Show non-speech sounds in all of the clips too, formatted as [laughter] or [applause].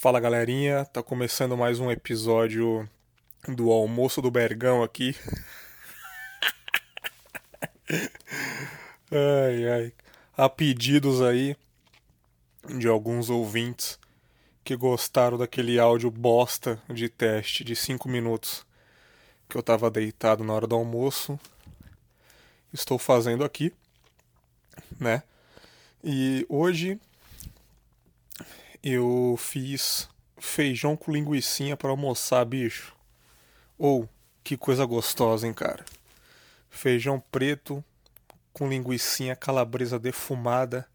Fala galerinha, tá começando mais um episódio do Almoço do Bergão aqui. [laughs] ai ai. Há pedidos aí de alguns ouvintes que gostaram daquele áudio bosta de teste de 5 minutos que eu tava deitado na hora do almoço. Estou fazendo aqui, né? E hoje eu fiz feijão com linguiçinha para almoçar, bicho. Ou, oh, que coisa gostosa, hein, cara. Feijão preto com linguiçinha calabresa defumada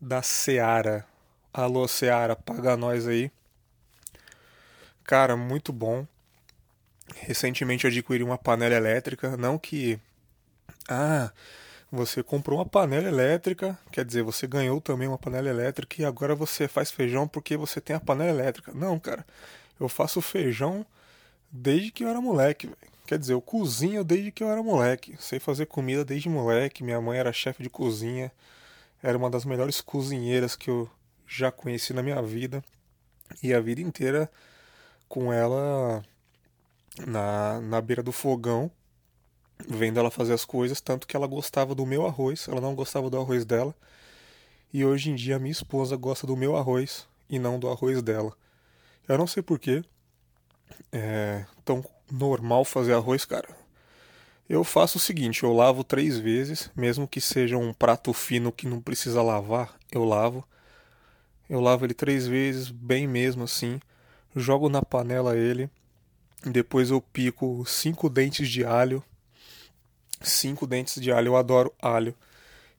da Seara. Alô, Seara, paga nós aí. Cara, muito bom. Recentemente adquiri uma panela elétrica, não que ah, você comprou uma panela elétrica, quer dizer, você ganhou também uma panela elétrica e agora você faz feijão porque você tem a panela elétrica. Não, cara. Eu faço feijão desde que eu era moleque, véio. Quer dizer, eu cozinho desde que eu era moleque. Sei fazer comida desde moleque. Minha mãe era chefe de cozinha. Era uma das melhores cozinheiras que eu já conheci na minha vida. E a vida inteira com ela na, na beira do fogão vendo ela fazer as coisas, tanto que ela gostava do meu arroz, ela não gostava do arroz dela. E hoje em dia minha esposa gosta do meu arroz e não do arroz dela. Eu não sei porquê. É tão normal fazer arroz, cara. Eu faço o seguinte, eu lavo três vezes, mesmo que seja um prato fino que não precisa lavar, eu lavo. Eu lavo ele três vezes, bem mesmo assim. Jogo na panela ele. Depois eu pico cinco dentes de alho cinco dentes de alho. Eu adoro alho.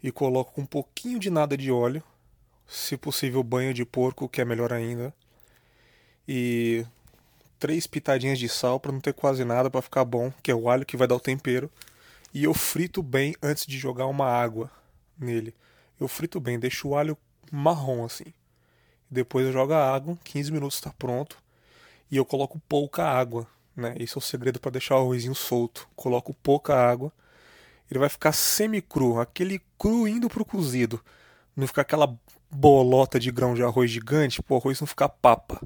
E coloco um pouquinho de nada de óleo. Se possível, banho de porco, que é melhor ainda. E três pitadinhas de sal para não ter quase nada para ficar bom, que é o alho que vai dar o tempero. E eu frito bem antes de jogar uma água nele. Eu frito bem, deixo o alho marrom assim. Depois eu jogo a água, 15 minutos está pronto. E eu coloco pouca água, né? Esse é o segredo para deixar o arrozinho solto. Coloco pouca água ele vai ficar semi-cru, aquele cru indo pro cozido. Não ficar aquela bolota de grão de arroz gigante, pô, o arroz não ficar papa.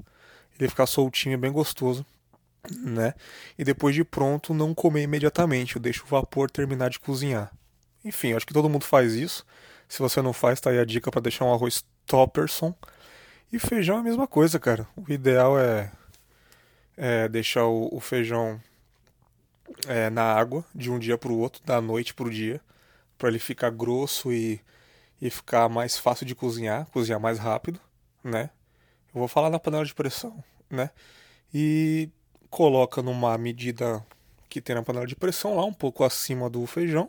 Ele ficar soltinho, bem gostoso, né? E depois de pronto, não comer imediatamente, eu deixo o vapor terminar de cozinhar. Enfim, acho que todo mundo faz isso. Se você não faz, tá aí a dica para deixar um arroz topperson. E feijão é a mesma coisa, cara. O ideal é, é deixar o, o feijão é, na água de um dia para o outro, da noite para o dia, para ele ficar grosso e, e ficar mais fácil de cozinhar, cozinhar mais rápido, né? Eu vou falar na panela de pressão, né? E coloca numa medida que tem na panela de pressão lá, um pouco acima do feijão,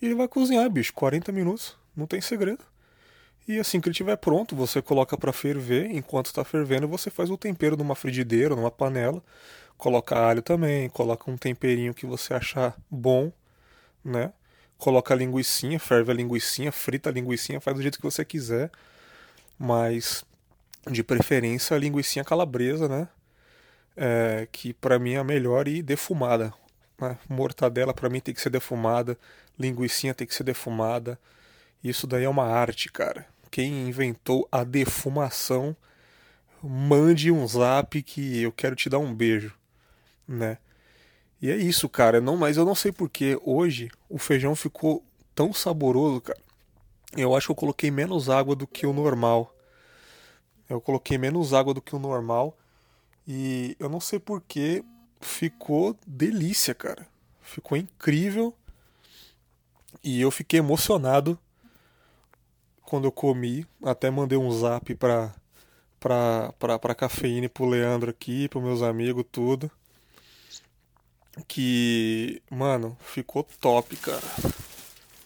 e ele vai cozinhar, bicho, 40 minutos, não tem segredo. E assim que ele estiver pronto, você coloca para ferver, enquanto está fervendo, você faz o tempero numa frigideira, numa panela, Coloca alho também, coloca um temperinho que você achar bom, né? Coloca a linguiçinha, ferve a linguiçinha, frita a linguiçinha, faz do jeito que você quiser. Mas de preferência a linguiçinha calabresa, né? É, que para mim é a melhor e defumada. Né? Mortadela para mim tem que ser defumada, linguiçinha tem que ser defumada. Isso daí é uma arte, cara. Quem inventou a defumação, mande um zap que eu quero te dar um beijo né? E é isso, cara. Não, mas eu não sei porque hoje o feijão ficou tão saboroso, cara. Eu acho que eu coloquei menos água do que o normal. Eu coloquei menos água do que o normal. E eu não sei porque ficou delícia, cara. Ficou incrível. E eu fiquei emocionado quando eu comi. Até mandei um zap pra, pra, pra cafeína pro Leandro aqui, pros meus amigos, tudo que, mano, ficou top, cara.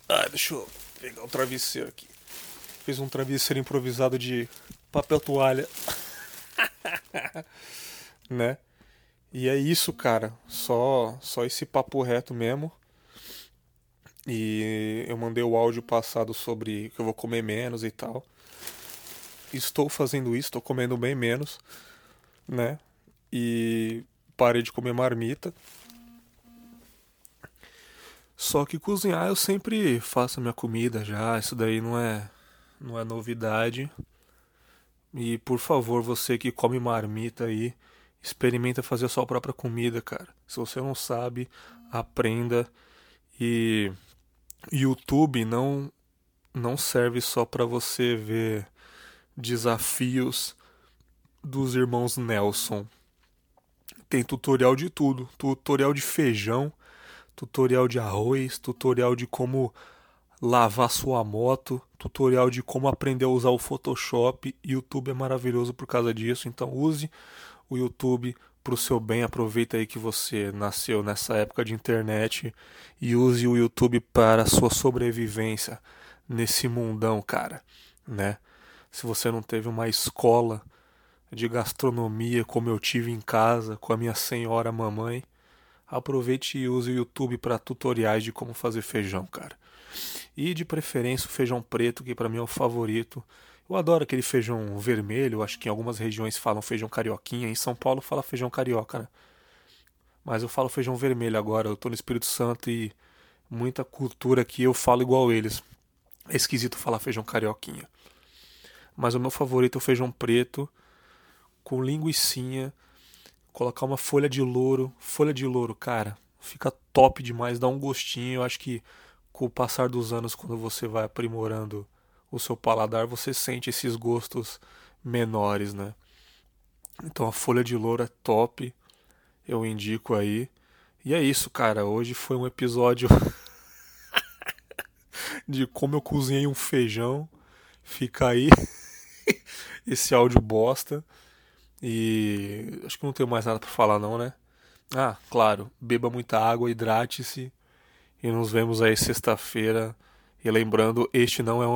Ah, deixa eu pegar o travesseiro aqui. Fiz um travesseiro improvisado de papel toalha. [laughs] né? E é isso, cara. Só só esse papo reto mesmo. E eu mandei o áudio passado sobre que eu vou comer menos e tal. Estou fazendo isso, estou comendo bem menos, né? E parei de comer marmita. Só que cozinhar eu sempre faço a minha comida já, isso daí não é não é novidade. E por favor, você que come marmita aí, experimenta fazer a sua própria comida, cara. Se você não sabe, aprenda. E YouTube não não serve só para você ver desafios dos irmãos Nelson. Tem tutorial de tudo, tutorial de feijão, tutorial de arroz, tutorial de como lavar sua moto, tutorial de como aprender a usar o Photoshop. YouTube é maravilhoso por causa disso, então use o YouTube para o seu bem. Aproveita aí que você nasceu nessa época de internet e use o YouTube para a sua sobrevivência nesse mundão, cara, né? Se você não teve uma escola de gastronomia como eu tive em casa com a minha senhora mamãe, aproveite e use o YouTube para tutoriais de como fazer feijão, cara. E de preferência o feijão preto, que para mim é o favorito. Eu adoro aquele feijão vermelho, acho que em algumas regiões falam feijão carioquinha, em São Paulo fala feijão carioca, né? Mas eu falo feijão vermelho agora, eu tô no Espírito Santo e muita cultura aqui eu falo igual eles. É esquisito falar feijão carioquinha. Mas o meu favorito é o feijão preto, com linguiçinha, colocar uma folha de louro. Folha de louro, cara, fica top demais, dá um gostinho. Eu acho que com o passar dos anos, quando você vai aprimorando o seu paladar, você sente esses gostos menores, né? Então a folha de louro é top, eu indico aí. E é isso, cara. Hoje foi um episódio [laughs] de como eu cozinhei um feijão. Fica aí [laughs] esse áudio bosta. E acho que não tenho mais nada para falar não, né? Ah, claro, beba muita água, hidrate-se e nos vemos aí sexta-feira. E lembrando, este não é um